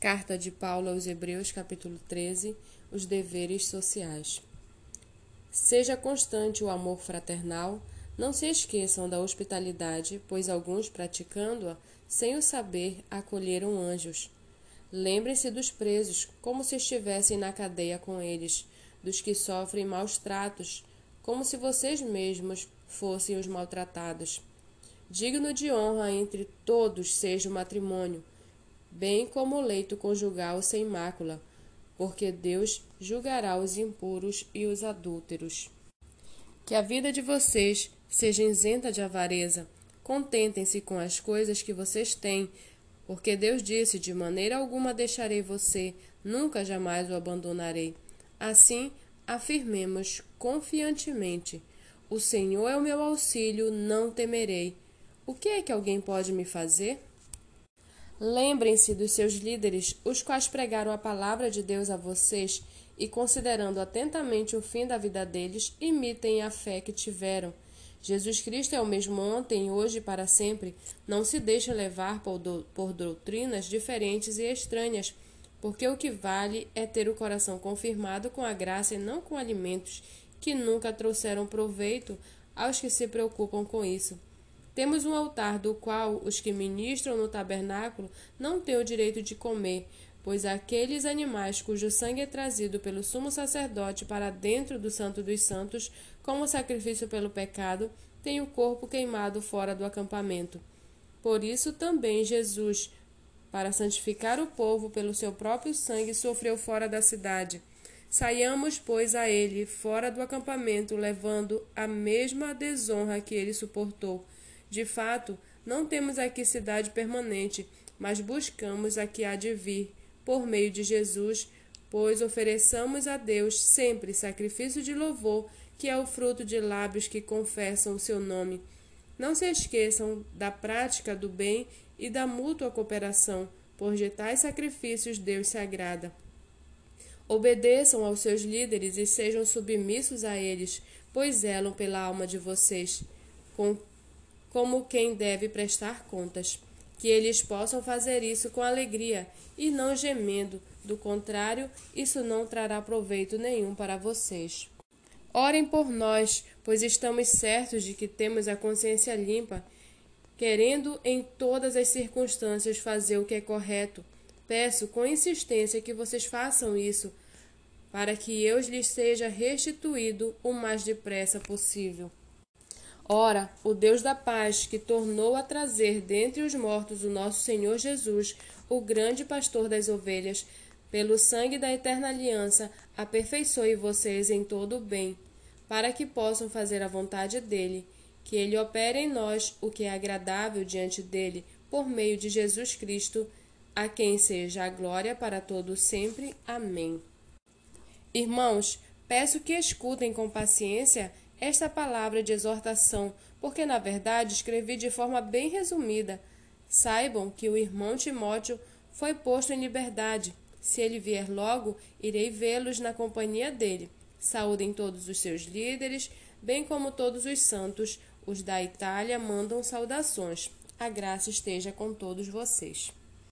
Carta de Paulo aos Hebreus, capítulo 13, os deveres sociais. Seja constante o amor fraternal, não se esqueçam da hospitalidade, pois alguns, praticando-a, sem o saber, acolheram anjos. Lembrem-se dos presos, como se estivessem na cadeia com eles, dos que sofrem maus tratos, como se vocês mesmos fossem os maltratados. Digno de honra entre todos seja o matrimônio, bem como o leito conjugal sem mácula, porque Deus julgará os impuros e os adúlteros. Que a vida de vocês seja isenta de avareza. Contentem-se com as coisas que vocês têm, porque Deus disse: De maneira alguma deixarei você, nunca jamais o abandonarei. Assim, afirmemos confiantemente: O Senhor é o meu auxílio, não temerei. O que é que alguém pode me fazer? Lembrem-se dos seus líderes, os quais pregaram a palavra de Deus a vocês, e considerando atentamente o fim da vida deles, imitem a fé que tiveram. Jesus Cristo é o mesmo ontem, hoje e para sempre. Não se deixe levar por, do, por doutrinas diferentes e estranhas, porque o que vale é ter o coração confirmado com a graça e não com alimentos que nunca trouxeram proveito aos que se preocupam com isso. Temos um altar do qual os que ministram no tabernáculo não têm o direito de comer, pois aqueles animais cujo sangue é trazido pelo sumo sacerdote para dentro do Santo dos Santos, como sacrifício pelo pecado, têm o corpo queimado fora do acampamento. Por isso também Jesus, para santificar o povo pelo seu próprio sangue, sofreu fora da cidade. Saiamos, pois, a ele, fora do acampamento, levando a mesma desonra que ele suportou de fato, não temos aqui cidade permanente, mas buscamos a que há de vir, por meio de Jesus, pois ofereçamos a Deus sempre sacrifício de louvor, que é o fruto de lábios que confessam o seu nome. Não se esqueçam da prática do bem e da mútua cooperação, por de tais sacrifícios Deus se agrada. Obedeçam aos seus líderes e sejam submissos a eles, pois zelam pela alma de vocês. Com como quem deve prestar contas. Que eles possam fazer isso com alegria e não gemendo, do contrário, isso não trará proveito nenhum para vocês. Orem por nós, pois estamos certos de que temos a consciência limpa, querendo em todas as circunstâncias fazer o que é correto. Peço com insistência que vocês façam isso, para que eu lhes seja restituído o mais depressa possível. Ora, o Deus da paz, que tornou a trazer dentre os mortos o nosso Senhor Jesus, o grande pastor das ovelhas, pelo sangue da eterna aliança, aperfeiçoe vocês em todo o bem, para que possam fazer a vontade dele, que ele opere em nós o que é agradável diante dele, por meio de Jesus Cristo, a quem seja a glória para todo sempre. Amém. Irmãos, peço que escutem com paciência esta palavra de exortação, porque na verdade escrevi de forma bem resumida. Saibam que o irmão Timóteo foi posto em liberdade. Se ele vier logo, irei vê-los na companhia dele. Saúdem todos os seus líderes, bem como todos os santos. Os da Itália mandam saudações. A graça esteja com todos vocês.